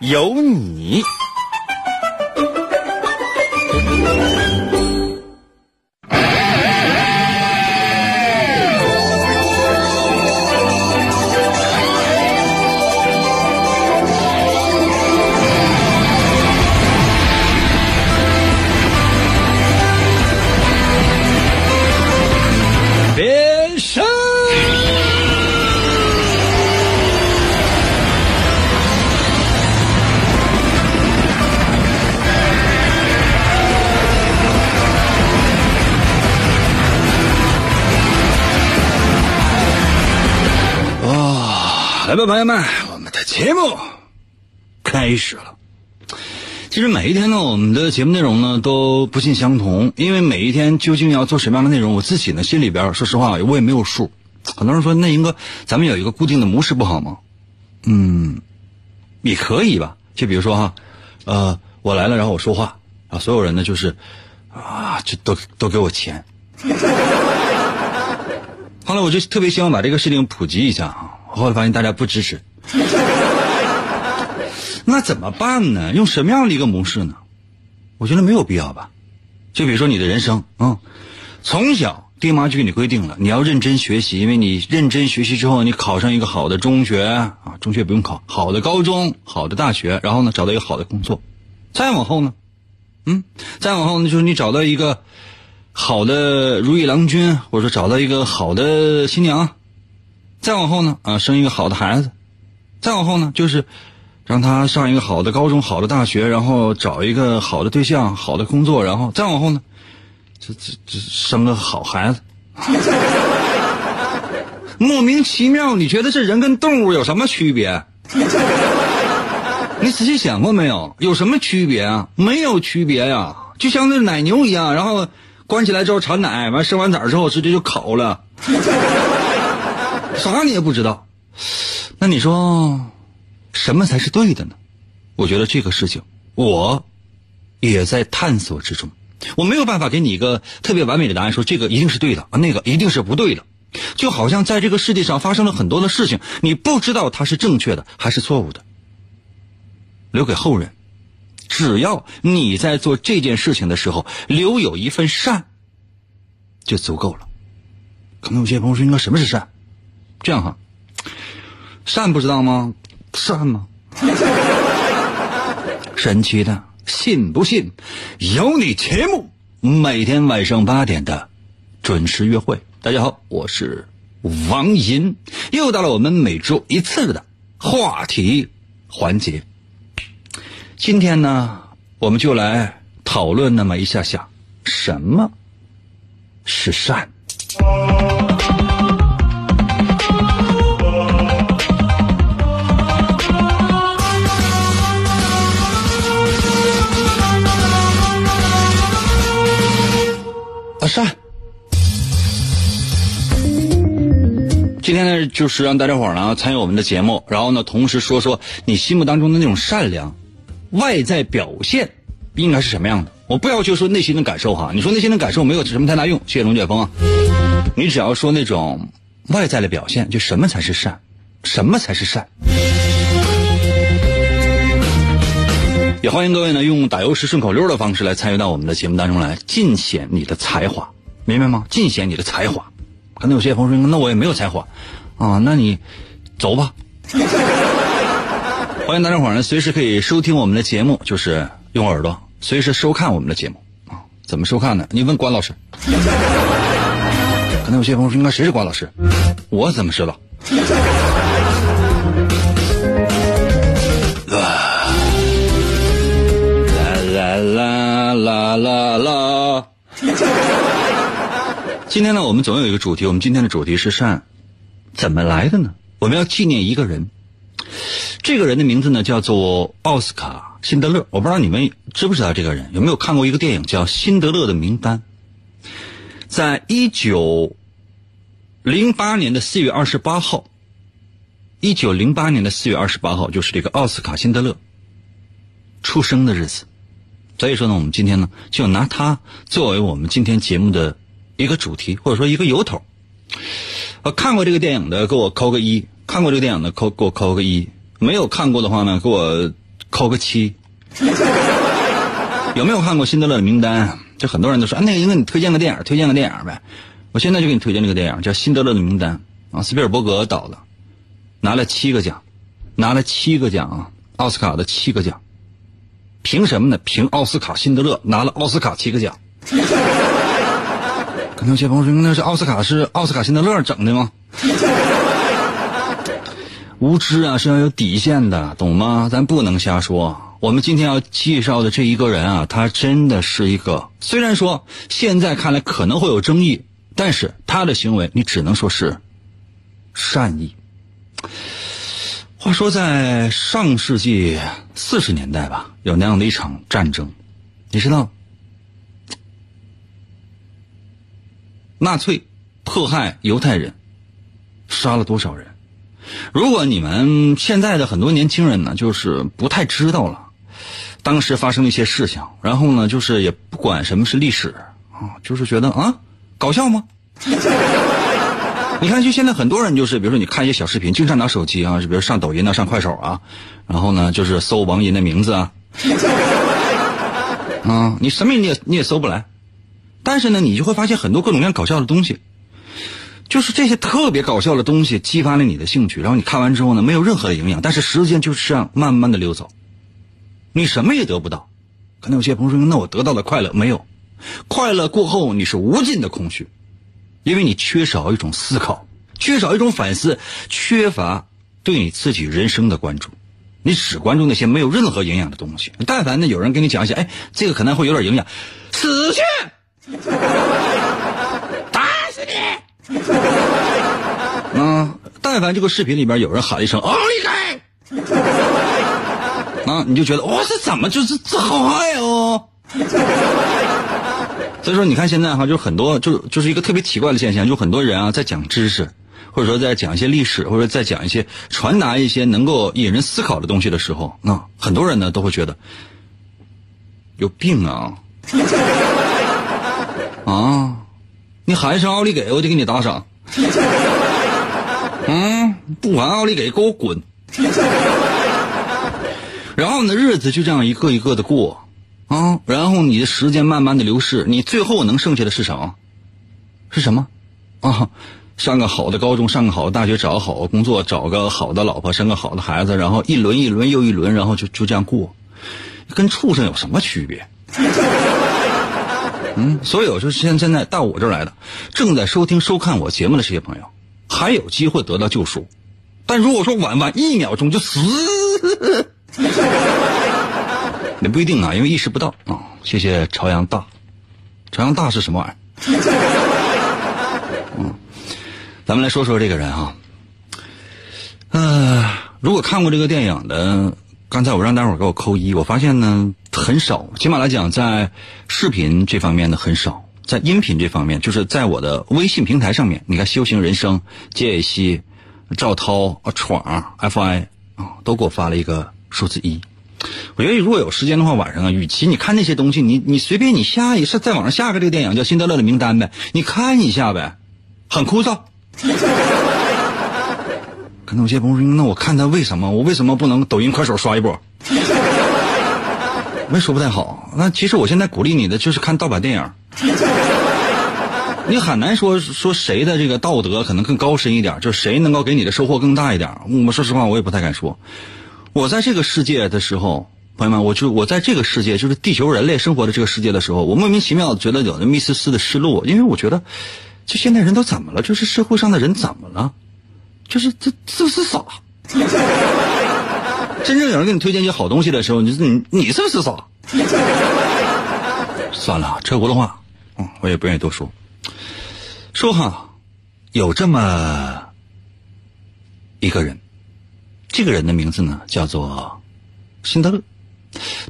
有你。来吧，朋友们，我们的节目开始了。其实每一天呢，我们的节目内容呢都不尽相同，因为每一天究竟要做什么样的内容，我自己呢心里边说实话我也没有数。很多人说，那英哥，咱们有一个固定的模式不好吗？嗯，也可以吧。就比如说哈，呃，我来了，然后我说话啊，所有人呢就是啊，就都都给我钱。后来我就特别希望把这个事情普及一下啊。后来发现大家不支持，那怎么办呢？用什么样的一个模式呢？我觉得没有必要吧。就比如说你的人生，嗯，从小爹妈就给你规定了，你要认真学习，因为你认真学习之后，你考上一个好的中学啊，中学不用考，好的高中，好的大学，然后呢找到一个好的工作，再往后呢，嗯，再往后呢就是你找到一个好的如意郎君，或者说找到一个好的新娘。再往后呢，啊，生一个好的孩子；再往后呢，就是让他上一个好的高中、好的大学，然后找一个好的对象、好的工作；然后再往后呢，这这这生个好孩子。莫名其妙，你觉得这人跟动物有什么区别？你仔细想过没有？有什么区别啊？没有区别呀，就像那奶牛一样，然后关起来之后产奶，完生完崽之后直接就烤了。啥你也不知道，那你说什么才是对的呢？我觉得这个事情我也在探索之中，我没有办法给你一个特别完美的答案，说这个一定是对的，那个一定是不对的。就好像在这个世界上发生了很多的事情，你不知道它是正确的还是错误的，留给后人。只要你在做这件事情的时候留有一份善，就足够了。可能有些朋友说：“应该什么是善？”这样哈，善不知道吗？善吗？神奇的，信不信？有你节目，每天晚上八点的准时约会。大家好，我是王银，又到了我们每周一次的话题环节。今天呢，我们就来讨论那么一下下，什么是善？善。今天呢，就是让大家伙儿呢参与我们的节目，然后呢，同时说说你心目当中的那种善良，外在表现应该是什么样的？我不要求说内心的感受哈，你说内心的感受没有什么太大用。谢谢龙卷风啊，你只要说那种外在的表现，就什么才是善，什么才是善。也欢迎各位呢用打油诗顺口溜的方式来参与到我们的节目当中来，尽显你的才华，明白吗？尽显你的才华。可能有些朋友说，那我也没有才华，啊，那你走吧。欢迎大家伙呢随时可以收听我们的节目，就是用耳朵随时收看我们的节目啊。怎么收看呢？你问关老师。可能有些朋友说，应该谁是关老师？我怎么知道？今天呢，我们总有一个主题。我们今天的主题是善，怎么来的呢？我们要纪念一个人，这个人的名字呢叫做奥斯卡辛德勒，我不知道你们知不知道这个人，有没有看过一个电影叫《辛德勒的名单》？在一九零八年的四月二十八号，一九零八年的四月二十八号就是这个奥斯卡·辛德勒出生的日子。所以说呢，我们今天呢就拿他作为我们今天节目的一个主题，或者说一个由头。呃，看过这个电影的给我扣个一，看过这个电影的扣给我扣个一，没有看过的话呢给我扣个七。有没有看过《辛德勒的名单》？就很多人都说，啊，那个应该你推荐个电影，推荐个电影呗。我现在就给你推荐这个电影，叫《辛德勒的名单》啊，斯皮尔伯格导的，拿了七个奖，拿了七个奖啊，奥斯卡的七个奖。凭什么呢？凭奥斯卡辛德勒拿了奥斯卡七个奖。可能有些朋友说，那是奥斯卡是奥斯卡辛德勒整的吗？无知啊是要有底线的，懂吗？咱不能瞎说。我们今天要介绍的这一个人啊，他真的是一个，虽然说现在看来可能会有争议，但是他的行为你只能说是善意。话说，在上世纪四十年代吧，有那样的一场战争，你知道，纳粹迫害犹太人，杀了多少人？如果你们现在的很多年轻人呢，就是不太知道了，当时发生了一些事情，然后呢，就是也不管什么是历史啊，就是觉得啊，搞笑吗？你看，就现在很多人就是，比如说你看一些小视频，经常拿手机啊，就比如上抖音啊、上快手啊，然后呢，就是搜王银的名字啊，啊，你什么你也你也搜不来，但是呢，你就会发现很多各种各样搞笑的东西，就是这些特别搞笑的东西激发了你的兴趣，然后你看完之后呢，没有任何的营养，但是时间就是这样慢慢的溜走，你什么也得不到。可能有些朋友说，那我得到了快乐没有？快乐过后你是无尽的空虚。因为你缺少一种思考，缺少一种反思，缺乏对你自己人生的关注，你只关注那些没有任何营养的东西。但凡呢有人跟你讲一下，哎，这个可能会有点营养，死去，打死你！啊，但凡这个视频里边有人喊一声“奥利给”，啊，你就觉得哇，这怎么就是这好爱哦？所以说，你看现在哈，就很多，就就是一个特别奇怪的现象，就很多人啊，在讲知识，或者说在讲一些历史，或者在讲一些传达一些能够引人思考的东西的时候，那很多人呢都会觉得有病啊！啊，你喊一声奥利给，我就给你打赏。嗯，不玩奥利给，给我滚！然后你的，日子就这样一个一个的过。啊，然后你的时间慢慢的流逝，你最后能剩下的是什么？是什么？啊，上个好的高中，上个好的大学，找个好的工作，找个好的老婆，生个好的孩子，然后一轮一轮又一轮，然后就就这样过，跟畜生有什么区别？嗯，所以我说现现在到我这儿来的，正在收听收看我节目的这些朋友，还有机会得到救赎，但如果说晚晚一秒钟就死。也不一定啊，因为意识不到啊。谢谢朝阳大，朝阳大是什么玩意儿？嗯，咱们来说说这个人啊。呃，如果看过这个电影的，刚才我让大伙儿给我扣一，我发现呢很少，起码来讲在视频这方面呢很少，在音频这方面，就是在我的微信平台上面，你看修行人生、杰西、赵涛、闯、FI 啊，都给我发了一个数字一。我觉得如果有时间的话，晚上啊，与其你看那些东西，你你随便你下一是在网上下个这个电影叫《辛德勒的名单》呗，你看一下呗，很枯燥。可能有些朋友说，那我看他为什么？我为什么不能抖音、快手刷一波？我也说不太好。那其实我现在鼓励你的就是看盗版电影。你很难说说谁的这个道德可能更高深一点，就是谁能够给你的收获更大一点。我们说实话，我也不太敢说。我在这个世界的时候，朋友们，我就我在这个世界，就是地球人类生活的这个世界的时候，我莫名其妙觉得有那么一丝丝的失落，因为我觉得，就现在人都怎么了？就是社会上的人怎么了？就是这是不是傻？真正有人给你推荐一些好东西的时候，你你你是不是傻？算了，车轱辘话，嗯，我也不愿意多说。说哈，有这么一个人。这个人的名字呢，叫做辛德勒。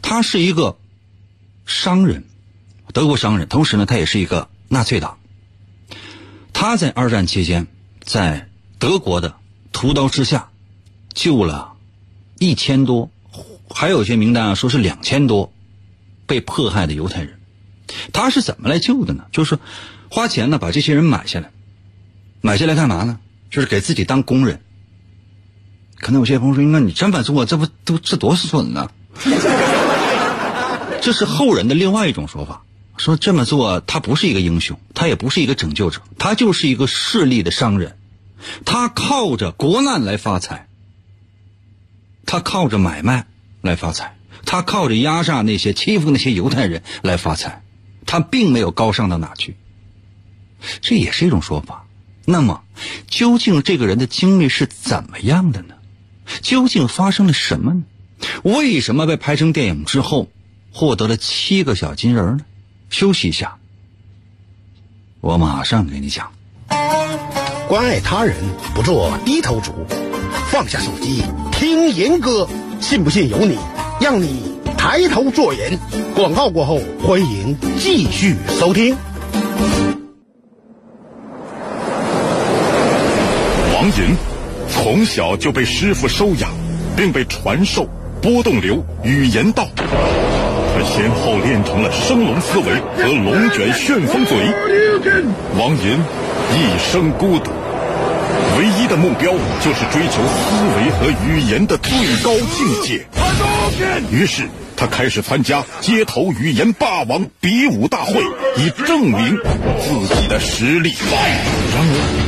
他是一个商人，德国商人，同时呢，他也是一个纳粹党。他在二战期间在德国的屠刀之下救了一千多，还有些名单啊说是两千多被迫害的犹太人。他是怎么来救的呢？就是花钱呢把这些人买下来，买下来干嘛呢？就是给自己当工人。可能有些朋友说：“那你这么做，这不都这多损呢？” 这是后人的另外一种说法，说这么做他不是一个英雄，他也不是一个拯救者，他就是一个势利的商人，他靠着国难来发财，他靠着买卖来发财，他靠着压榨那些欺负那些犹太人来发财，他并没有高尚到哪去。这也是一种说法。那么，究竟这个人的经历是怎么样的呢？究竟发生了什么呢？为什么被拍成电影之后获得了七个小金人呢？休息一下，我马上给你讲。关爱他人，不做低头族，放下手机听严歌，信不信由你，让你抬头做人。广告过后，欢迎继续收听。王银从小就被师傅收养，并被传授波动流语言道。他先后练成了升龙思维和龙卷旋风嘴。王银一生孤独，唯一的目标就是追求思维和语言的最高境界。于是他开始参加街头语言霸王比武大会，以证明自己的实力。然而。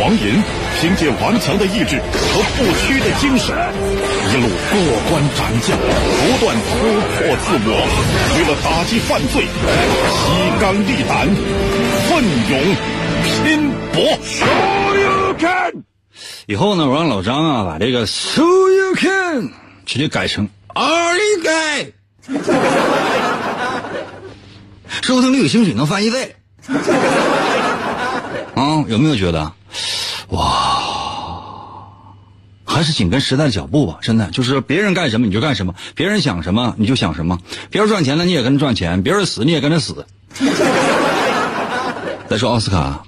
王银凭借顽强的意志和不屈的精神，一路过关斩将，不断突破自我。为了打击犯罪，披肝沥胆，奋勇拼搏。Show you can！以后呢，我让老张啊把这个 “show you can” 直接改成 “are you gay”，收听率兴许能翻一倍。啊，有没有觉得，哇，还是紧跟时代的脚步吧？真的，就是别人干什么你就干什么，别人想什么你就想什么，别人赚钱了你也跟着赚钱，别人死你也跟着死。再说奥斯卡，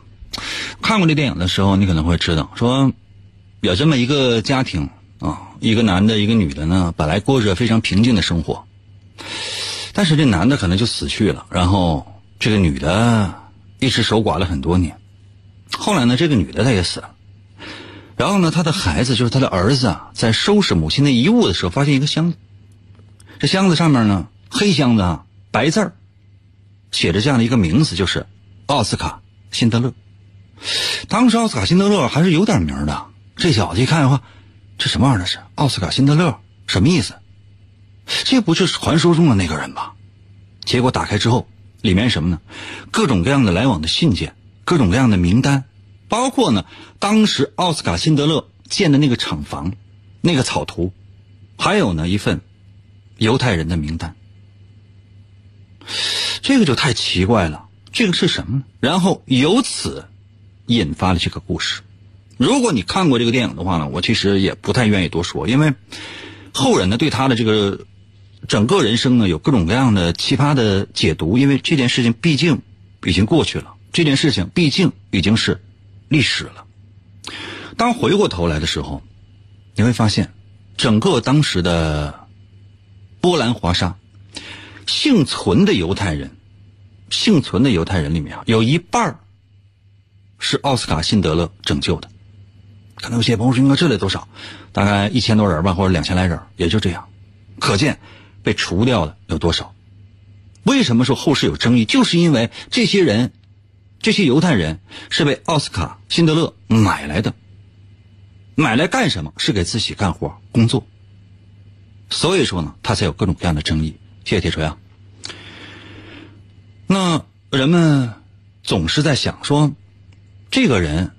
看过这电影的时候，你可能会知道，说有这么一个家庭啊，一个男的，一个女的呢，本来过着非常平静的生活，但是这男的可能就死去了，然后这个女的一直守寡了很多年。后来呢，这个女的她也死了，然后呢，她的孩子就是她的儿子啊，在收拾母亲的遗物的时候，发现一个箱子，这箱子上面呢，黑箱子啊，白字儿，写着这样的一个名字，就是奥斯卡·辛德勒。当时奥斯卡·辛德勒还是有点名的，这小子一看的话，这什么玩意儿？这是奥斯卡·辛德勒，什么意思？这不是传说中的那个人吗？结果打开之后，里面什么呢？各种各样的来往的信件。各种各样的名单，包括呢，当时奥斯卡辛德勒建的那个厂房，那个草图，还有呢一份犹太人的名单。这个就太奇怪了，这个是什么呢？然后由此引发了这个故事。如果你看过这个电影的话呢，我其实也不太愿意多说，因为后人呢对他的这个整个人生呢有各种各样的奇葩的解读，因为这件事情毕竟已经过去了。这件事情毕竟已经是历史了。当回过头来的时候，你会发现，整个当时的波兰华沙幸存的犹太人，幸存的犹太人里面啊，有一半是奥斯卡·辛德勒拯救的。可能有些朋友说：“应该这里多少？大概一千多人吧，或者两千来人，也就这样。”可见被除掉的有多少？为什么说后世有争议？就是因为这些人。这些犹太人是被奥斯卡·辛德勒买来的，买来干什么？是给自己干活工作。所以说呢，他才有各种各样的争议。谢谢铁锤啊。那人们总是在想说，这个人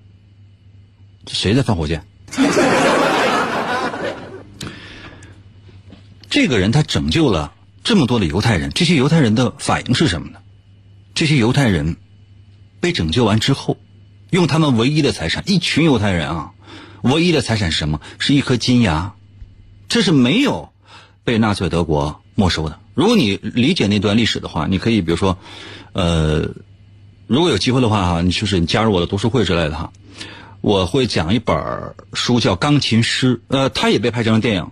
谁在放火箭？这个人他拯救了这么多的犹太人，这些犹太人的反应是什么呢？这些犹太人被拯救完之后，用他们唯一的财产，一群犹太人啊，唯一的财产是什么？是一颗金牙，这是没有被纳粹德国没收的。如果你理解那段历史的话，你可以比如说，呃，如果有机会的话哈，你就是你加入我的读书会之类的哈，我会讲一本书叫《钢琴师》，呃，它也被拍成了电影，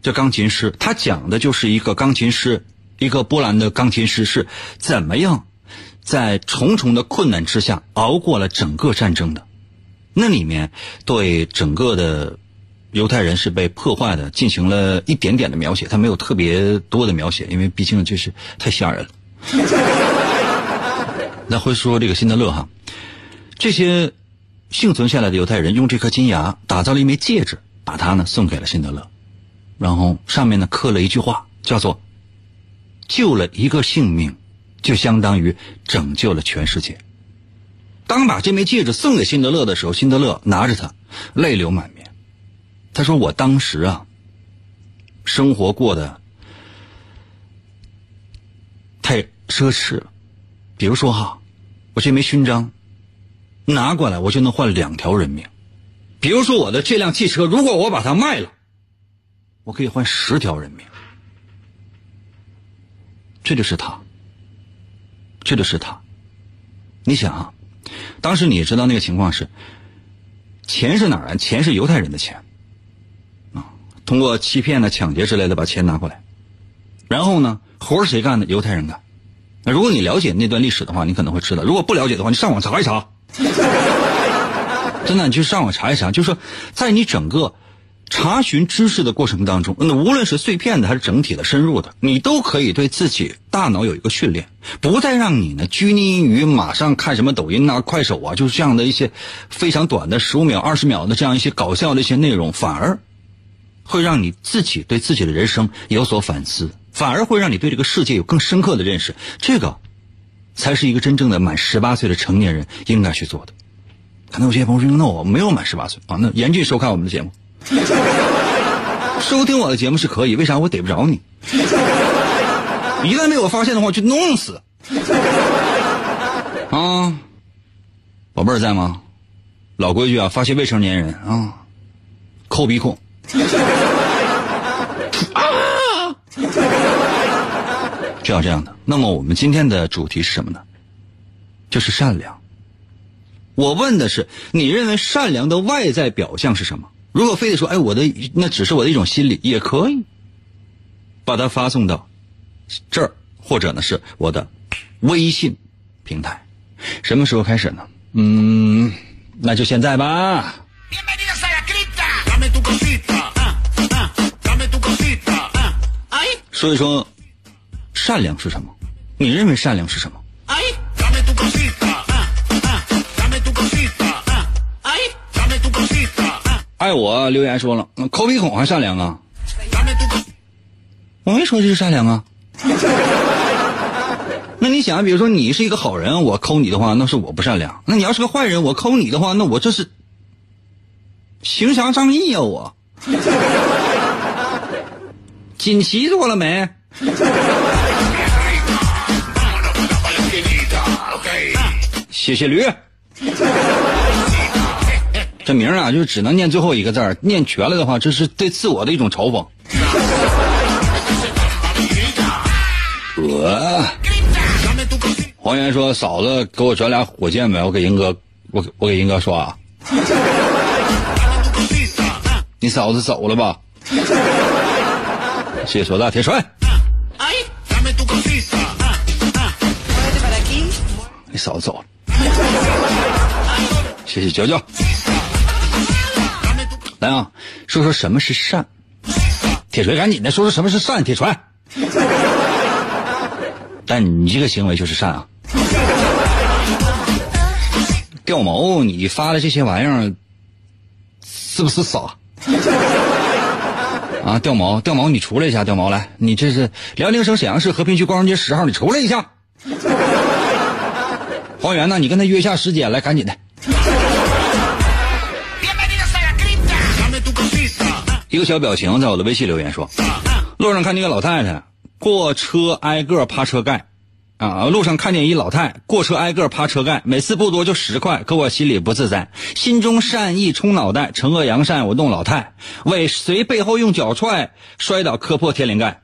叫《钢琴师》，它讲的就是一个钢琴师，一个波兰的钢琴师是怎么样在重重的困难之下熬过了整个战争的。那里面对整个的犹太人是被破坏的，进行了一点点的描写，他没有特别多的描写，因为毕竟这是太吓人了。那会说这个辛德勒哈，这些幸存下来的犹太人用这颗金牙打造了一枚戒指，把它呢送给了辛德勒，然后上面呢刻了一句话，叫做“救了一个性命，就相当于拯救了全世界”。当把这枚戒指送给辛德勒的时候，辛德勒拿着它，泪流满面。他说：“我当时啊，生活过得太奢侈了。比如说哈，我这枚勋章拿过来，我就能换两条人命。比如说我的这辆汽车，如果我把它卖了，我可以换十条人命。这就是他，这就是他。你想啊，当时你知道那个情况是，钱是哪儿来？钱是犹太人的钱。”啊通过欺骗呢、抢劫之类的把钱拿过来，然后呢，活是谁干的？犹太人干。那如果你了解那段历史的话，你可能会知道；如果不了解的话，你上网查一查。真的，你去上网查一查，就是说，在你整个查询知识的过程当中，那无论是碎片的还是整体的、深入的，你都可以对自己大脑有一个训练，不再让你呢拘泥于马上看什么抖音啊、快手啊，就是这样的一些非常短的十五秒、二十秒的这样一些搞笑的一些内容，反而。会让你自己对自己的人生有所反思，反而会让你对这个世界有更深刻的认识。这个，才是一个真正的满十八岁的成年人应该去做的。可能有些朋友说：“那我没有满十八岁啊。”那严禁收看我们的节目。收听我的节目是可以，为啥我逮不着你？一旦被我发现的话，就弄死。啊，宝贝儿在吗？老规矩啊，发现未成年人啊，抠鼻孔。啊！就要这样的。那么我们今天的主题是什么呢？就是善良。我问的是，你认为善良的外在表象是什么？如果非得说，哎，我的那只是我的一种心理，也可以把它发送到这儿，或者呢是我的微信平台。什么时候开始呢？嗯，那就现在吧。说一说，善良是什么？你认为善良是什么？爱我留言说了，抠鼻孔还善良啊？我没说这是善良啊。那你想，比如说你是一个好人，我抠你的话，那是我不善良；那你要是个坏人，我抠你的话，那我这是行侠仗义啊！我。锦旗做了没？谢谢驴。这名啊，就只能念最后一个字儿念全了的话，这是对自我的一种嘲讽。呃，黄源说：“嫂子，给我转俩火箭呗，我给英哥，我我给英哥刷。”你嫂子走了吧？谢谢说大铁锤。你嫂子走了。谢谢娇娇。来啊，说说什么是善。铁锤，赶紧的说说什么是善。铁锤。但你这个行为就是善啊。掉毛，你发的这些玩意儿，是不是傻？啊，掉毛，掉毛，你出来一下，掉毛来，你这是辽宁省沈阳市和平区光荣街十号，你出来一下。黄源呢？你跟他约一下时间，来，赶紧的。一个小表情在我的微信留言说：“路上看见个老太太过车挨个趴车盖，啊，路上看见一老太过车挨个趴车盖，每次不多就十块，可我心里不自在，心中善意冲脑袋，惩恶扬善，我弄老太，尾随背后用脚踹，摔倒磕破天灵盖。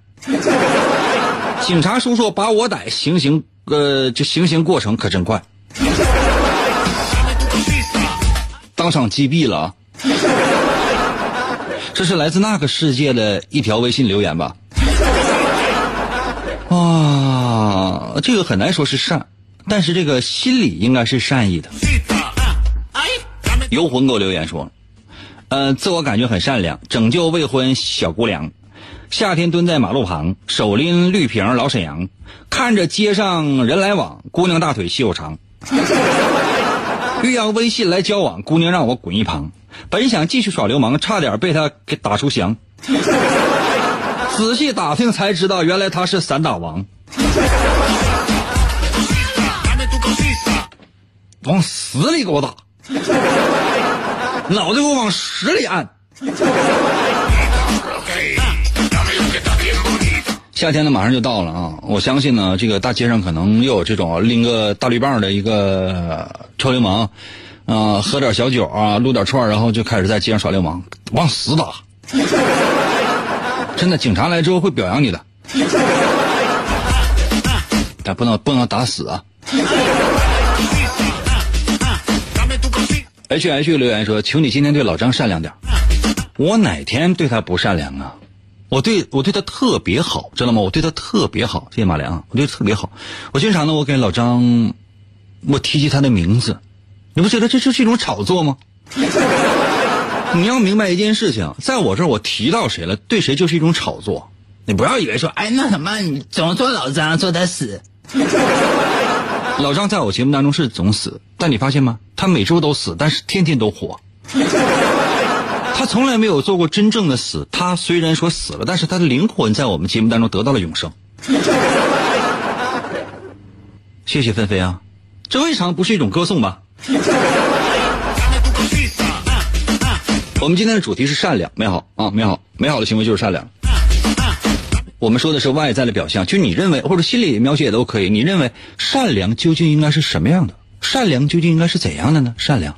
警察叔叔把我逮，行刑，呃，这行刑过程可真快，当场击毙了啊！这是来自那个世界的一条微信留言吧？啊，这个很难说是善，但是这个心理应该是善意的。游魂给我留言说，呃，自我感觉很善良，拯救未婚小姑娘。夏天蹲在马路旁，手拎绿瓶老沈阳，看着街上人来往，姑娘大腿细又长。欲要微信来交往，姑娘让我滚一旁。本想继续耍流氓，差点被他给打出翔。仔细打听才知道，原来他是散打王。往死里给我打，脑袋给我往死里按。夏天呢，马上就到了啊！我相信呢，这个大街上可能又有这种拎个大绿棒的一个臭流氓，啊，喝点小酒啊，撸点串，然后就开始在街上耍流氓，往死打。真的，警察来之后会表扬你的，但不能不能打死啊！H H 留言说：“求你今天对老张善良点。”我哪天对他不善良啊？我对我对他特别好，知道吗？我对他特别好，谢谢马良，我对他特别好。我经常呢，我给老张，我提及他的名字，你不觉得这就是一种炒作吗？你要明白一件事情，在我这儿我提到谁了，对谁就是一种炒作。你不要以为说，哎，那什么，你总说老张说他死，老张在我节目当中是总死，但你发现吗？他每周都死，但是天天都活。他从来没有做过真正的死。他虽然说死了，但是他的灵魂在我们节目当中得到了永生。谢谢纷飞啊，这未尝不是一种歌颂吧？我们今天的主题是善良、美好啊，美好、美好的行为就是善良。我们说的是外在的表象，就你认为或者心理描写也都可以。你认为善良究竟应该是什么样的？善良究竟应该是怎样的呢？善良。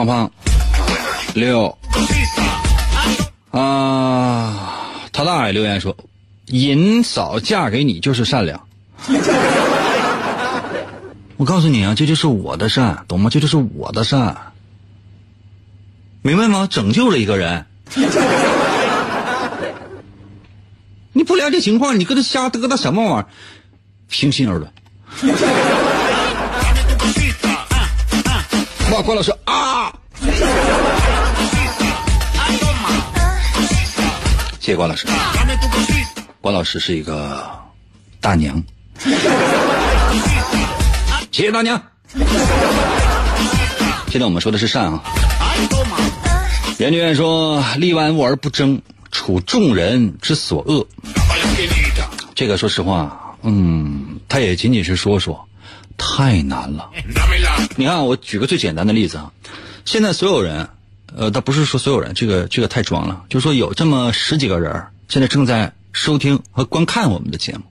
胖胖六啊，他大爷留言说：“银嫂嫁给你就是善良。” 我告诉你啊，这就是我的善，懂吗？这就是我的善，明白吗？拯救了一个人，你不了解情况，你搁这瞎嘚嘚什么玩意儿？平心而论。哇，关老师啊！谢谢关老师。关老师是一个大娘。谢谢大娘。现在我们说的是善啊。袁娟说：“立万物而不争，处众人之所恶。”这个说实话，嗯，他也仅仅是说说。太难了，你看，我举个最简单的例子啊，现在所有人，呃，倒不是说所有人，这个这个太装了，就是说有这么十几个人现在正在收听和观看我们的节目，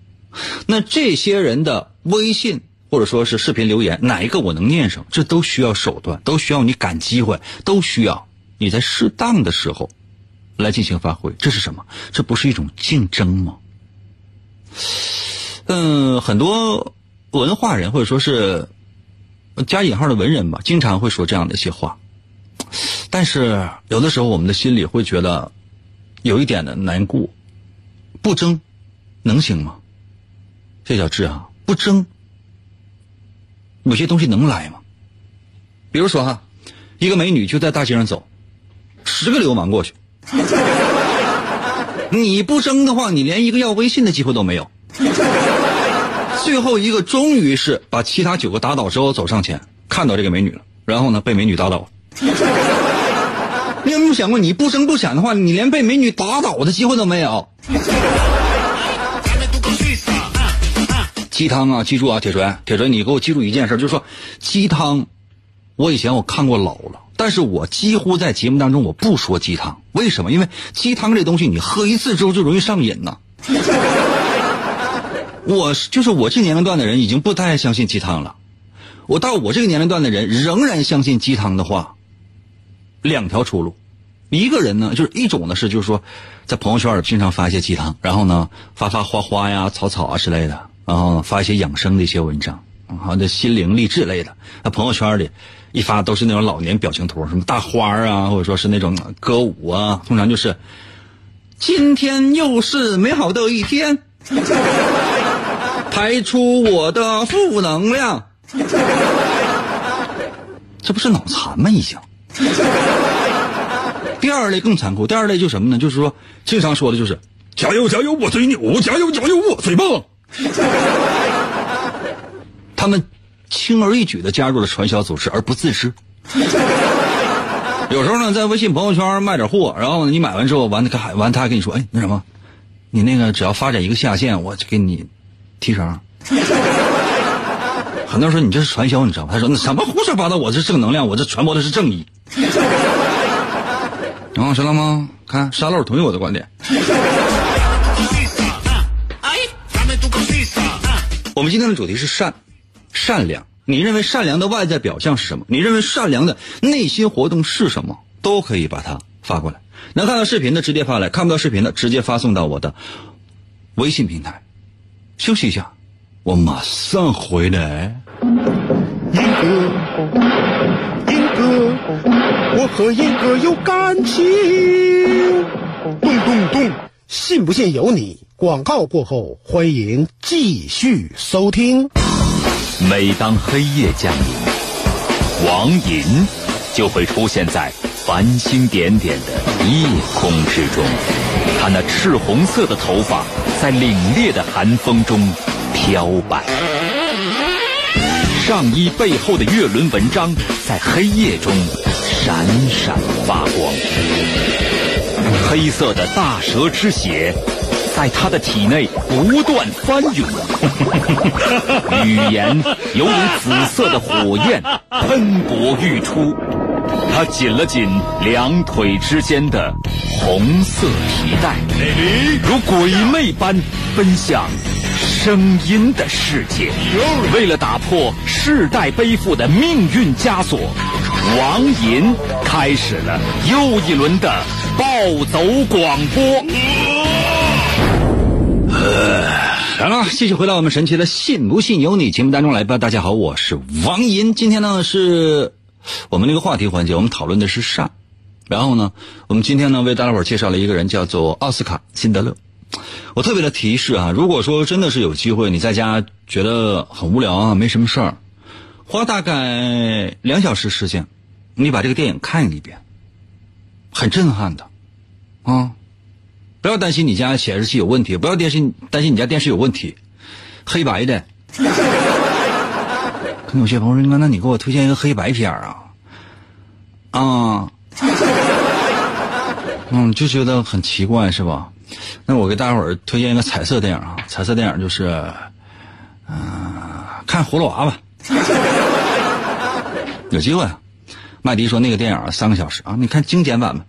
那这些人的微信或者说是视频留言，哪一个我能念上？这都需要手段，都需要你赶机会，都需要你在适当的时候来进行发挥。这是什么？这不是一种竞争吗？嗯，很多。文化人或者说是加引号的文人吧，经常会说这样的一些话，但是有的时候我们的心里会觉得有一点的难过。不争能行吗？这叫志啊！不争，有些东西能来吗？比如说哈，一个美女就在大街上走，十个流氓过去，你不争的话，你连一个要微信的机会都没有。最后一个终于是把其他九个打倒之后走上前，看到这个美女了，然后呢被美女打倒。你有没有想过，你不声不响的话，你连被美女打倒的机会都没有？鸡汤啊，记住啊，铁锤，铁锤，你给我记住一件事，就是说鸡汤，我以前我看过老了，但是我几乎在节目当中我不说鸡汤，为什么？因为鸡汤这东西你喝一次之后就容易上瘾呐。我就是我这年龄段的人已经不太相信鸡汤了。我到我这个年龄段的人仍然相信鸡汤的话，两条出路。一个人呢，就是一种呢是就是说，在朋友圈里经常发一些鸡汤，然后呢发发花花呀、草草啊之类的，然后发一些养生的一些文章，好的心灵励志类的。那朋友圈里一发都是那种老年表情图，什么大花啊，或者说是那种歌舞啊，通常就是今天又是美好的一天，排出我的负能量。这不是脑残吗？已经。第二类更残酷，第二类就什么呢？就是说，经常说的就是“加油加油，我最牛！加油加油，我最棒！” 他们轻而易举的加入了传销组织而不自知。有时候呢，在微信朋友圈卖点货，然后你买完之后，完他还完他还跟你说：“哎，那什么，你那个只要发展一个下线，我就给你提成。”很多人说你这是传销，你知道吗？他说那什么胡说八道，我这正能量，我这传播的是正义。啊，知道吗？看沙漏同意我的观点。我们今天的主题是善，善良。你认为善良的外在表象是什么？你认为善良的内心活动是什么？都可以把它发过来。能看到视频的直接发来，看不到视频的直接发送到我的微信平台。休息一下，我马上回来。英哥，英哥，我和英哥有感情。咚咚咚，信不信由你。广告过后，欢迎继续收听。每当黑夜降临，王银就会出现在繁星点点的夜空之中。他那赤红色的头发在凛冽的寒风中飘摆，上衣背后的月轮纹章在黑夜中闪闪发光。黑色的大蛇之血在他的体内不断翻涌，语言犹如紫色的火焰喷薄欲出。他紧了紧两腿之间的红色皮带，如鬼魅般奔向声音的世界。为了打破世代背负的命运枷锁，王银开始了又一轮的暴走广播。来了，继续回到我们神奇的“信不信由你”节目当中来吧。大家好，我是王银。今天呢是我们那个话题环节，我们讨论的是善。然后呢，我们今天呢为大家伙介绍了一个人，叫做奥斯卡·辛德勒。我特别的提示啊，如果说真的是有机会，你在家觉得很无聊啊，没什么事儿，花大概两小时时间，你把这个电影看一遍，很震撼的啊。不要担心你家显示器有问题，不要担心担心你家电视有问题，黑白的。可有些朋友说：“那那你给我推荐一个黑白片啊？”啊，嗯，就觉得很奇怪是吧？那我给大伙儿推荐一个彩色电影啊，彩色电影就是，嗯、看葫芦娃吧。有机会。麦迪说那个电影三个小时啊，你看精简版吧。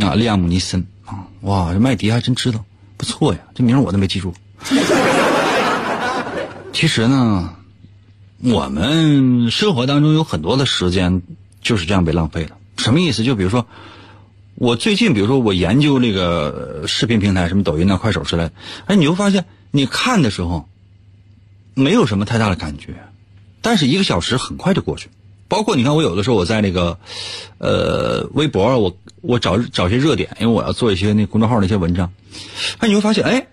啊，利亚姆尼森啊，哇，这麦迪还真知道，不错呀，这名我都没记住。其实呢，我们生活当中有很多的时间就是这样被浪费的。什么意思？就比如说，我最近，比如说我研究这个视频平台，什么抖音啊、快手之类的，哎，你会发现，你看的时候没有什么太大的感觉，但是一个小时很快就过去。包括你看，我有的时候我在那个，呃，微博，我我找找些热点，因为我要做一些那公众号的一些文章，哎，你会发现，哎，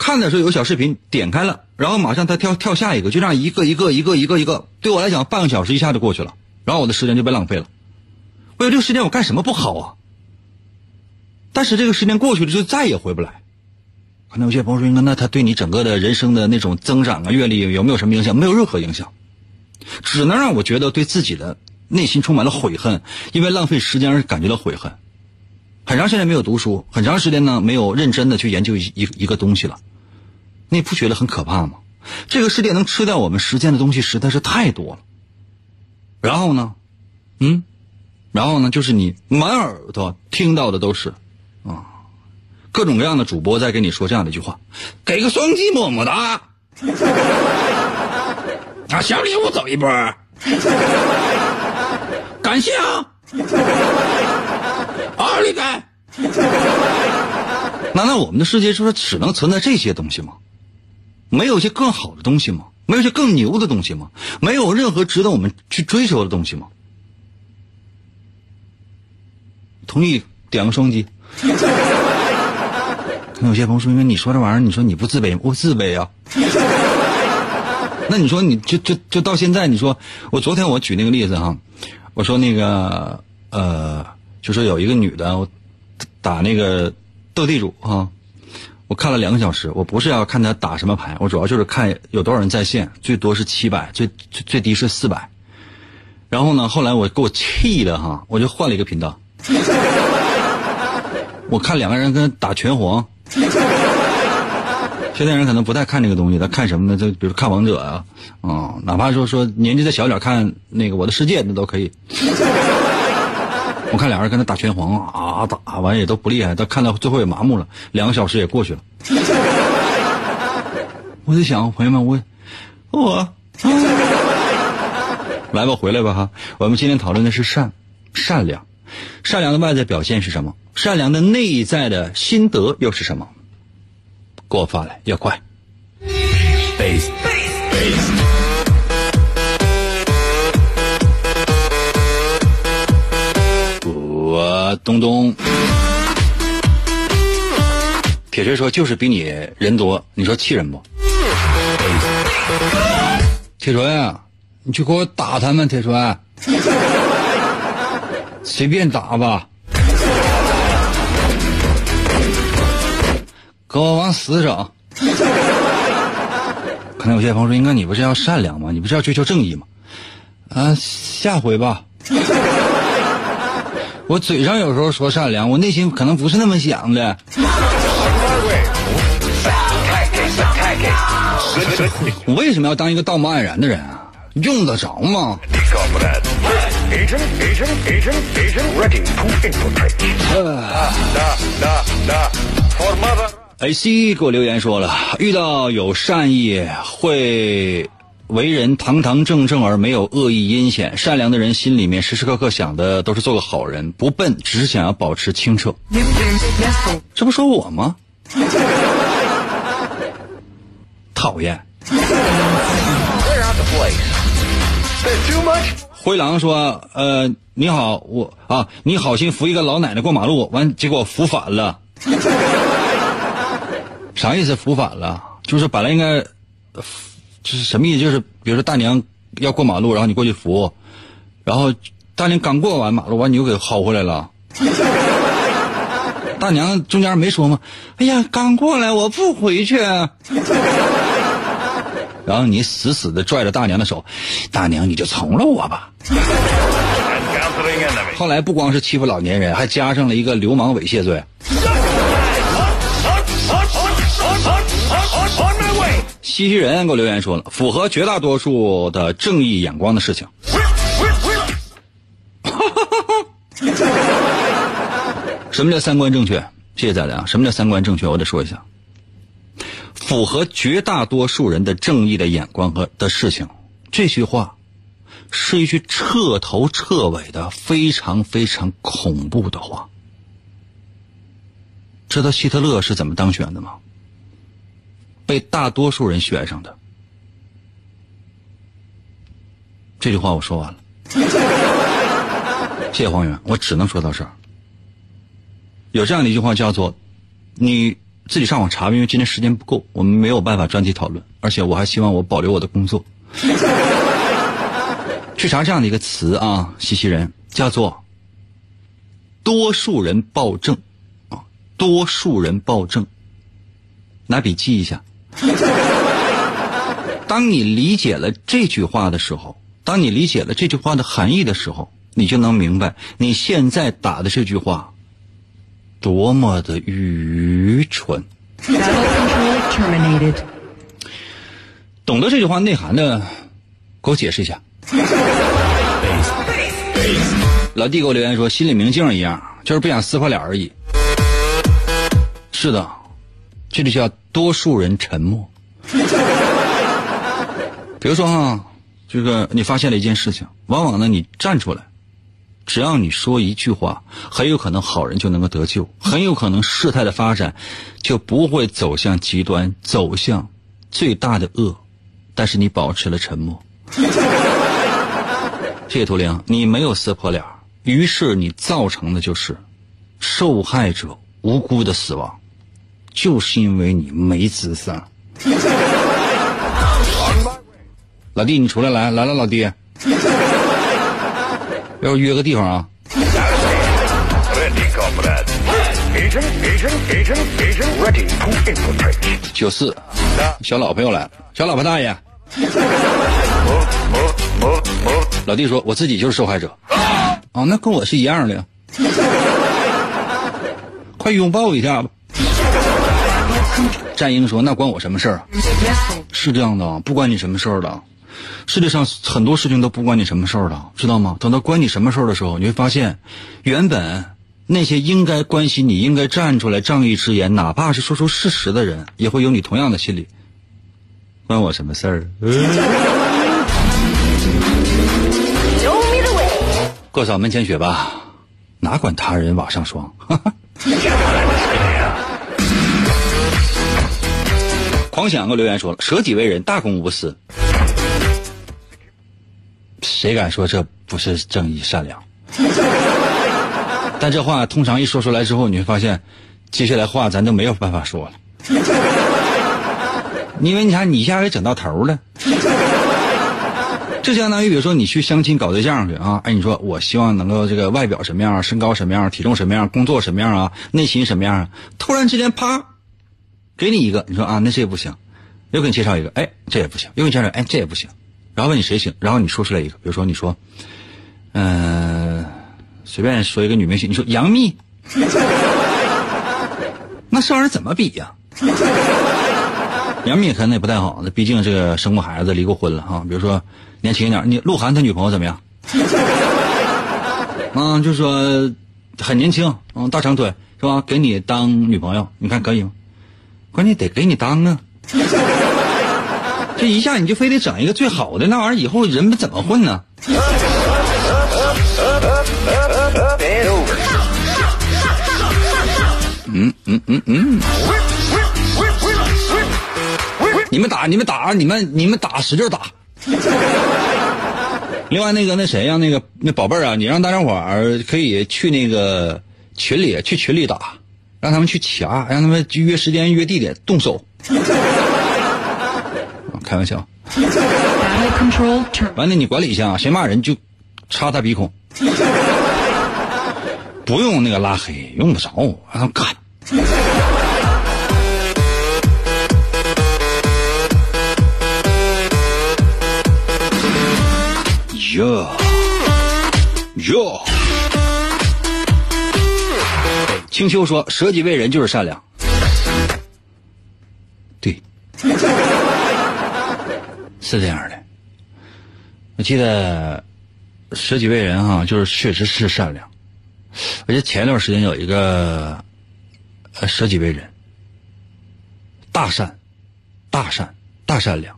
看的时候有小视频，点开了，然后马上它跳跳下一个，就这样一个一个一个一个一个，对我来讲，半个小时一下就过去了，然后我的时间就被浪费了。我有这个时间，我干什么不好啊？但是这个时间过去了，就再也回不来。可能有些朋友说，那那他对你整个的人生的那种增长啊、阅历有没有什么影响？没有任何影响。只能让我觉得对自己的内心充满了悔恨，因为浪费时间而感觉到悔恨。很长时间没有读书，很长时间呢没有认真的去研究一一个东西了，你不觉得很可怕吗？这个世界能吃掉我们时间的东西实在是太多了。然后呢，嗯，然后呢，就是你满耳朵听到的都是啊，各种各样的主播在跟你说这样的一句话：给个双击么么哒，啊，小礼物走一波，感谢啊，二里干。难道我们的世界说只能存在这些东西吗？没有一些更好的东西吗？没有一些更牛的东西吗？没有任何值得我们去追求的东西吗？同意点个双击。可 能有些朋友说，你说这玩意儿，你说你不自卑，我自卑啊。那你说，你就就就到现在，你说我昨天我举那个例子哈，我说那个呃，就说有一个女的，打那个斗地主哈，我看了两个小时，我不是要看他打什么牌，我主要就是看有多少人在线，最多是七百，最最最低是四百。然后呢，后来我给我气的哈，我就换了一个频道，我看两个人跟打拳皇。现在人可能不太看这个东西，他看什么呢？就比如看王者啊，啊、哪怕说说年纪再小点看那个我的世界那都可以。我看俩人跟他打拳皇啊，打完也都不厉害，但看到最后也麻木了，两个小时也过去了。我在想，朋友们，我我、啊来吧，回来吧哈。我们今天讨论的是善善良，善良的外在表现是什么？善良的内在的心得又是什么？给我发来，要快。Bass. 东东，铁锤说就是比你人多，你说气人不？铁锤，你去给我打他们，铁锤，随便打吧，给我往死整。可能有些朋友说，应该你不是要善良吗？你不是要追求正义吗？啊，下回吧。我嘴上有时候说善良，我内心可能不是那么想的。我为什么要当一个道貌岸然的人啊？用得着吗？？A C 给我留言说了，遇到有善意会为人堂堂正正而没有恶意阴险，善良的人心里面时时刻刻想的都是做个好人，不笨，只是想要保持清澈。这不说我吗？讨厌。灰狼说：“呃，你好，我啊，你好心扶一个老奶奶过马路，完结果扶反了。啥意思？扶反了？就是本来应该扶，呃就是什么意思？就是比如说大娘要过马路，然后你过去扶，然后大娘刚过完马路，完你又给薅回来了。大娘中间没说吗？哎呀，刚过来，我不回去。然后你死死的拽着大娘的手，大娘你就从了我吧。后来不光是欺负老年人，还加上了一个流氓猥亵罪。西西人给我留言说了，符合绝大多数的正义眼光的事情。什么叫三观正确？谢谢大家。什么叫三观正确？我得说一下，符合绝大多数人的正义的眼光和的事情，这句话是一句彻头彻尾的非常非常恐怖的话。知道希特勒是怎么当选的吗？被大多数人选上的。这句话我说完了，谢谢黄源，我只能说到这儿。有这样的一句话叫做：“你自己上网查，因为今天时间不够，我们没有办法专题讨论，而且我还希望我保留我的工作。”去查这样的一个词啊，西西人叫做“多数人暴政”啊，多数人暴政，拿笔记一下。当你理解了这句话的时候，当你理解了这句话的含义的时候，你就能明白你现在打的这句话多么的愚蠢。懂得这句话内涵的，给我解释一下。老弟给我留言说，心里明镜一样，就是不想撕破脸而已。是的，这就叫多数人沉默。比如说哈，这个你发现了一件事情，往往呢你站出来，只要你说一句话，很有可能好人就能够得救，很有可能事态的发展就不会走向极端，走向最大的恶。但是你保持了沉默。谢谢图灵，你没有撕破脸，于是你造成的就是受害者无辜的死亡，就是因为你没姿色，老弟，你出来来来了，老弟，要约个地方啊。九四，小老婆又来了，小老婆大爷，老弟说我自己就是受害者，啊，那跟我是一样的，快拥抱一下吧。战英说：“那关我什么事儿啊？”是这样的啊，不关你什么事儿的。世界上很多事情都不关你什么事儿的，知道吗？等到关你什么事儿的时候，你会发现，原本那些应该关心你、应该站出来仗义直言，哪怕是说出事实的人，也会有你同样的心理。关我什么事儿？过扫门前雪吧，哪管他人瓦上霜。黄想给我留言说了：“舍己为人，大公无私。”谁敢说这不是正义善良？但这话通常一说出来之后，你会发现，接下来话咱就没有办法说了，因为你看你一下给整到头了。这相当于比如说你去相亲搞对象去啊，哎，你说我希望能够这个外表什么样，身高什么样，体重什么样，工作什么样啊，内心什么样啊？突然之间啪，给你一个，你说啊，那这也不行，又给你介绍一个，哎，这也不行，又给你介绍，哎，这也不行，然后问你谁行，然后你说出来一个，比如说你说，嗯、随便说一个女明星，你说杨幂，那这玩意儿怎么比呀、杨幂可能也不太好，那毕竟这个生过孩子，离过婚了哈。比如说年轻一点，你鹿晗他女朋友怎么样？嗯，就说很年轻，嗯，大长腿是吧？给你当女朋友，你看可以吗？关键得给你当啊！这一下你就非得整一个最好的，那玩意儿以后人们怎么混呢？嗯嗯嗯嗯，你们打，你们打，你们你们打，使劲打。另外那个那谁呀、那个那宝贝儿啊，你让大家伙儿可以去那个群里去群里打，让他们去掐，让他们约时间约地点动手。啊开玩笑. 完了你管理一下啊，谁骂人就插他鼻孔，不用那个拉黑，用不着，让他们干。哟哟，青秋说：“舍己为人就是善良。”对，是这样的。我记得舍己为人哈、就是确实是善良。而且前一段时间有一个呃舍己为人，大善，大善，大善良，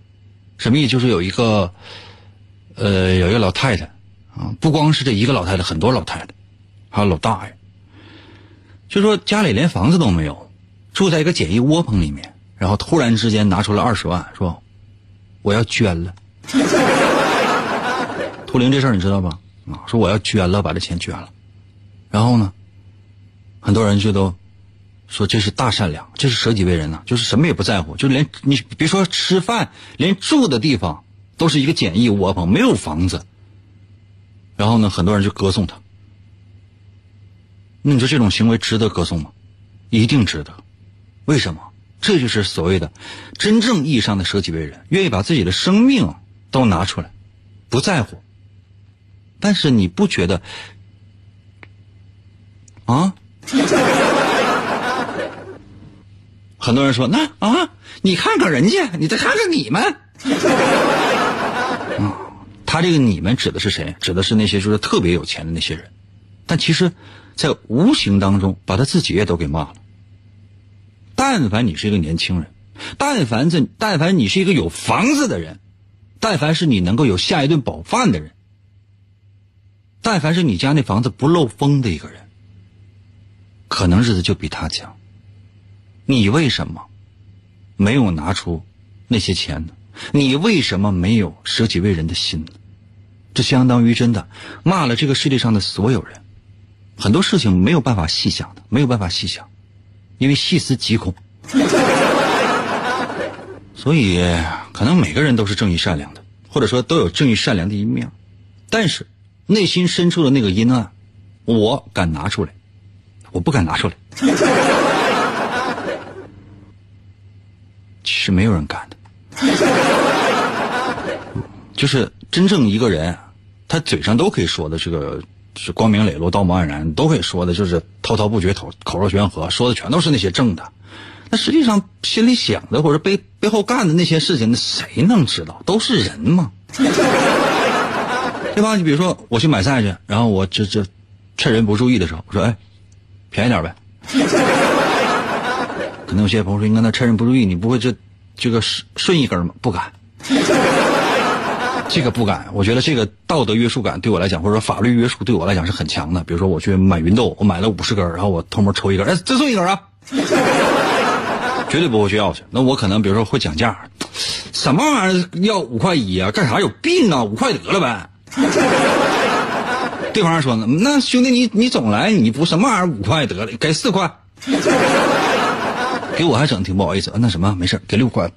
什么意思？就是有一个呃有一个老太太啊，不光是这一个老太太，很多老太太，还有老大爷，就说家里连房子都没有，住在一个简易窝棚里面，然后突然之间拿出了二十万，说我要捐了。图灵这事儿你知道吧？啊，说我要捐了，把这钱捐了。然后呢，很多人就都说这是大善良，这是舍己为人呐、就是什么也不在乎，就连你别说吃饭，连住的地方都是一个简易窝棚，没有房子。然后呢，很多人就歌颂他。那你说这种行为值得歌颂吗？一定值得。为什么？这就是所谓的真正意义上的舍己为人，愿意把自己的生命都拿出来，不在乎。但是你不觉得啊？很多人说那啊，你看看人家，你再看看你们，啊，他这个你们指的是谁？指的是那些就是特别有钱的那些人，但其实，在无形当中把他自己也都给骂了。但凡你是一个年轻人，但凡这，但凡你是一个有房子的人，但凡是你能够有下一顿饱饭的人，但凡是你家那房子不漏风的一个人，可能日子就比他强。你为什么没有拿出那些钱呢？你为什么没有舍己为人的心呢？这相当于真的骂了这个世界上的所有人。很多事情没有办法细想的，没有办法细想，因为细思极恐。所以，可能每个人都是正义善良的，或者说都有正义善良的一面，但是内心深处的那个阴暗，我敢拿出来，我不敢拿出来。其实没有人敢的。就是真正一个人，他嘴上都可以说的这个是光明磊落、道貌岸然，都可以说的就是滔滔不绝、口口若悬河，说的全都是那些正的。那实际上心里想的或者背背后干的那些事情，那谁能知道？都是人嘛，对吧？你比如说我去买菜去，然后我这这趁人不注意的时候，我说哎，便宜点呗。可能有些朋友说，应该那趁人不注意，你不会这这个顺顺一根吗？不敢。这个不敢，我觉得这个道德约束感对我来讲，或者说法律约束对我来讲是很强的。比如说我去买芸豆，我买了五十根，然后我偷摸抽一根，哎，再送一根啊，绝对不会去要去。那我可能比如说会讲价，什么玩意儿要五块一啊？干啥有病啊？五块得了呗。对方说呢，那兄弟你你总来，你不什么玩意儿五块得了，给四块，给我还整挺不好意思。那什么没事给六块。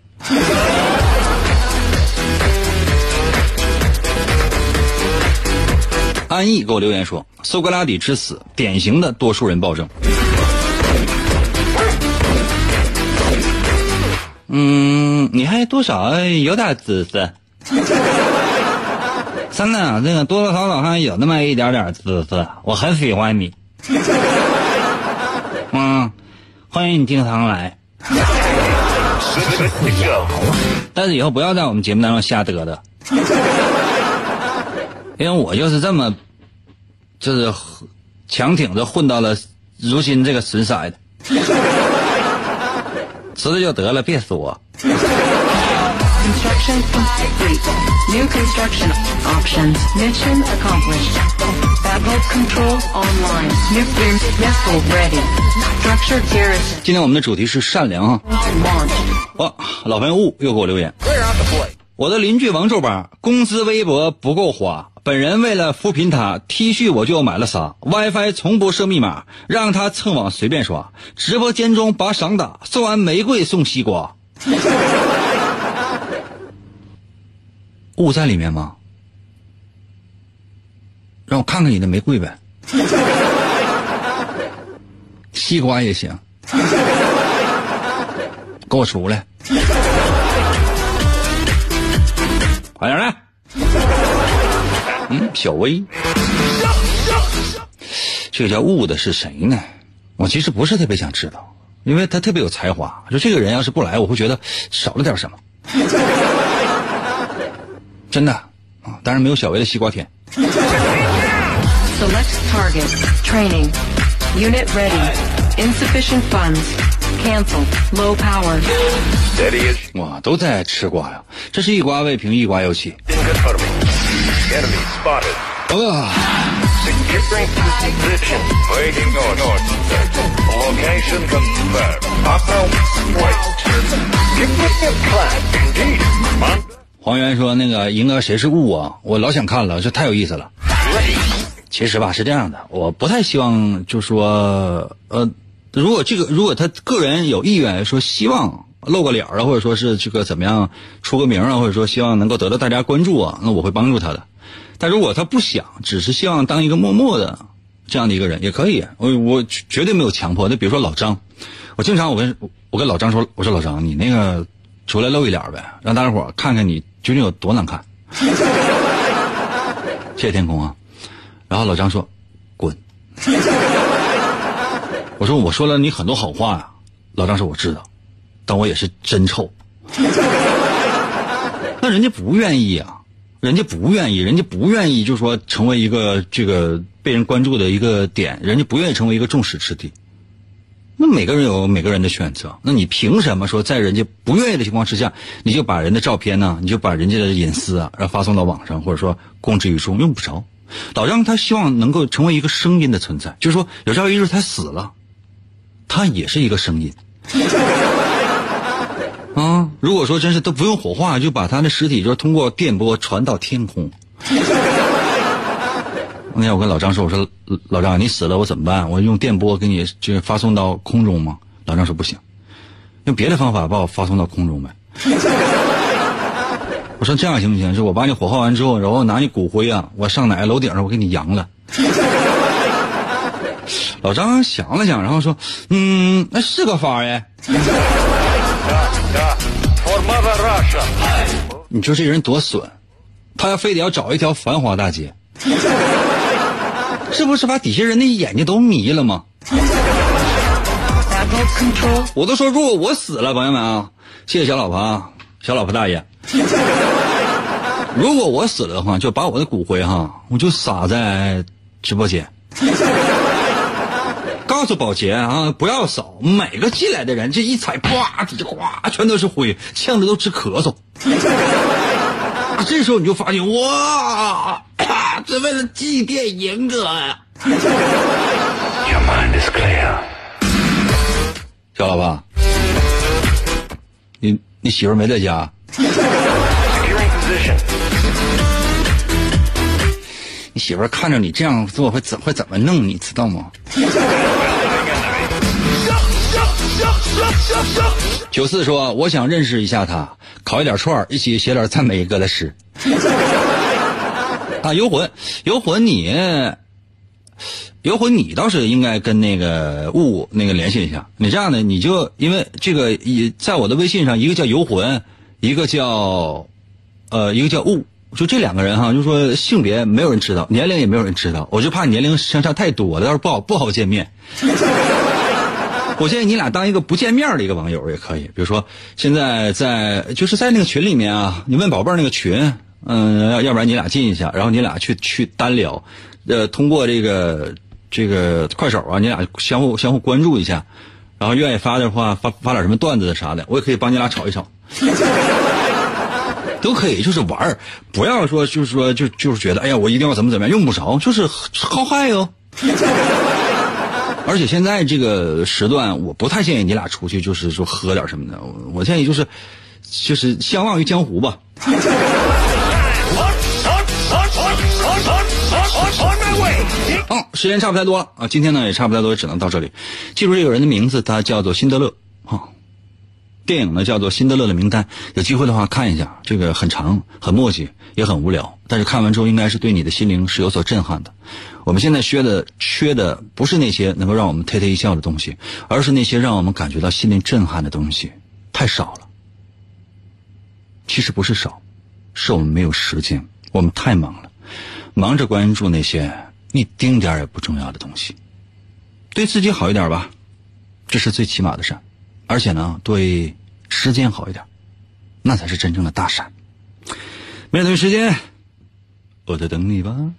安逸给我留言说：“苏格拉底之死，典型的多数人暴政。”嗯，你还多少有点知识，真的，这个多多少少还有那么一点点知识，我很喜欢你。嗯，欢迎你经常来，但是以后不要在我们节目当中瞎嘚嘚。因为我就是这么，就是强挺着混到了如今这个时代的，知道就得了，别说。Construction complete. New construction options. Mission accomplished. Battle control online. Nuclear missile ready. Structure garrison 今天我们的主题是善良啊.哇，老朋友雾又给我留言，我的邻居王皱巴工资微薄不够花，本人为了扶贫他，T 恤我就买了仨，WiFi 从不设密码，让他蹭网随便刷，直播间中把赏打，送完玫瑰送西瓜。雾在里面吗？让我看看你的玫瑰呗，西瓜也行，给我出来，快点来。嗯，小薇，这个叫雾的是谁呢？我其实不是特别想知道，因为他特别有才华。就这个人要是不来，我会觉得少了点什么。真的啊，当然没有小薇的西瓜甜。Select target. Training. Unit ready. Insufficient funds. Cancel. Low power. Steady as 哇，都在吃瓜呀！这是一瓜未平，一瓜又起。confirming. Enemy spotted. 啊黄源说那个赢哥谁是雾啊？我老想看了，这太有意思了。其实吧是这样的，我不太希望就说呃，如果这个如果他个人有意愿说希望露个脸啊，或者说是这个怎么样出个名啊，或者说希望能够得到大家关注啊，那我会帮助他的。但如果他不想，只是希望当一个默默的这样的一个人也可以，我我绝对没有强迫。那比如说老张，我经常我跟我跟老张说，我说老张，你那个出来露一脸呗，让大家伙看看你究竟有多难看。谢谢天空啊。然后老张说：“滚。”我说：“我说了你很多好话呀、老张说：“我知道，但我也是真臭。”那人家不愿意啊，人家不愿意，人家不愿意，就说成为一个这个被人关注的一个点，人家不愿意成为一个众矢之的。那每个人有每个人的选择，那你凭什么说在人家不愿意的情况之下，你就把人的照片呢，你就把人家的隐私啊，然后发送到网上，或者说公之于众，用不着。老张他希望能够成为一个声音的存在，就是说有朝一日他死了，他也是一个声音。啊，如果说真是都不用火化，就把他的尸体就是通过电波传到天空。那天我跟老张说：“我说老张，你死了我怎么办？我用电波给你就发送到空中吗？”老张说：“不行，用别的方法把我发送到空中呗。”我说：“这样行不行？就我把你火化完之后，然后拿你骨灰啊，我上哪个楼顶上我给你扬了。”老张想了想，然后说：“嗯，那是个法呀。你说这人多损，他要非得要找一条繁华大街，这不是把底下人的眼睛都迷了吗？我都说，如果我死了，朋友们啊，谢谢小老婆啊，小老婆大爷。如果我死了的话，就把我的骨灰哈，我就撒在直播间，告诉保洁啊，不要扫，每个进来的人这一踩，啪，这哗，全都是灰，呛得都直咳嗽。这时候你就发现，哇，这为了祭奠严哥呀.小老婆，你你媳妇儿没在家？你媳妇儿看着你这样做会怎会怎么弄？你知道吗？九四说：“我想认识一下他，烤一点串，一起写点赞美歌的诗。”啊，游魂，游魂你，游魂你倒是应该跟那个雾那个联系一下。你这样的，你就因为这个也在我的微信上，一个叫游魂，一个叫呃一个叫雾，就这两个人哈，就说性别没有人知道，年龄也没有人知道，我就怕年龄相差太多了，到时候不好不好见面。我建议你俩当一个不见面的一个网友也可以，比如说现在在就是在那个群里面啊，你问宝贝儿那个群，嗯，要要不然你俩进一下，然后你俩去去单聊，呃，通过这个这个快手啊，你俩相互相互关注一下，然后愿意发的话发发点什么段子啥的，我也可以帮你俩吵一吵。都可以，就是玩儿，不要说就是说就就是觉得，哎呀，我一定要怎么怎么样，用不着，就是好嗨哟。而且现在这个时段，我不太建议你俩出去，就是说喝点什么的。我我建议就是，就是相忘于江湖吧。嗯，时间差不太多了啊，今天呢也差不太多，也只能到这里。记住这个人的名字，他叫做辛德勒啊。电影呢叫做《辛德勒的名单》，有机会的话看一下，这个很长、很墨迹，也很无聊，但是看完之后应该是对你的心灵是有所震撼的。我们现在缺的缺的不是那些能够让我们贴贴一笑的东西，而是那些让我们感觉到心灵震撼的东西，太少了。其实不是少，是我们没有时间，我们太忙了，忙着关注那些一丁点也不重要的东西。对自己好一点吧，这是最起码的事。而且呢，对时间好一点，那才是真正的大善。面对时间，我在等你吧。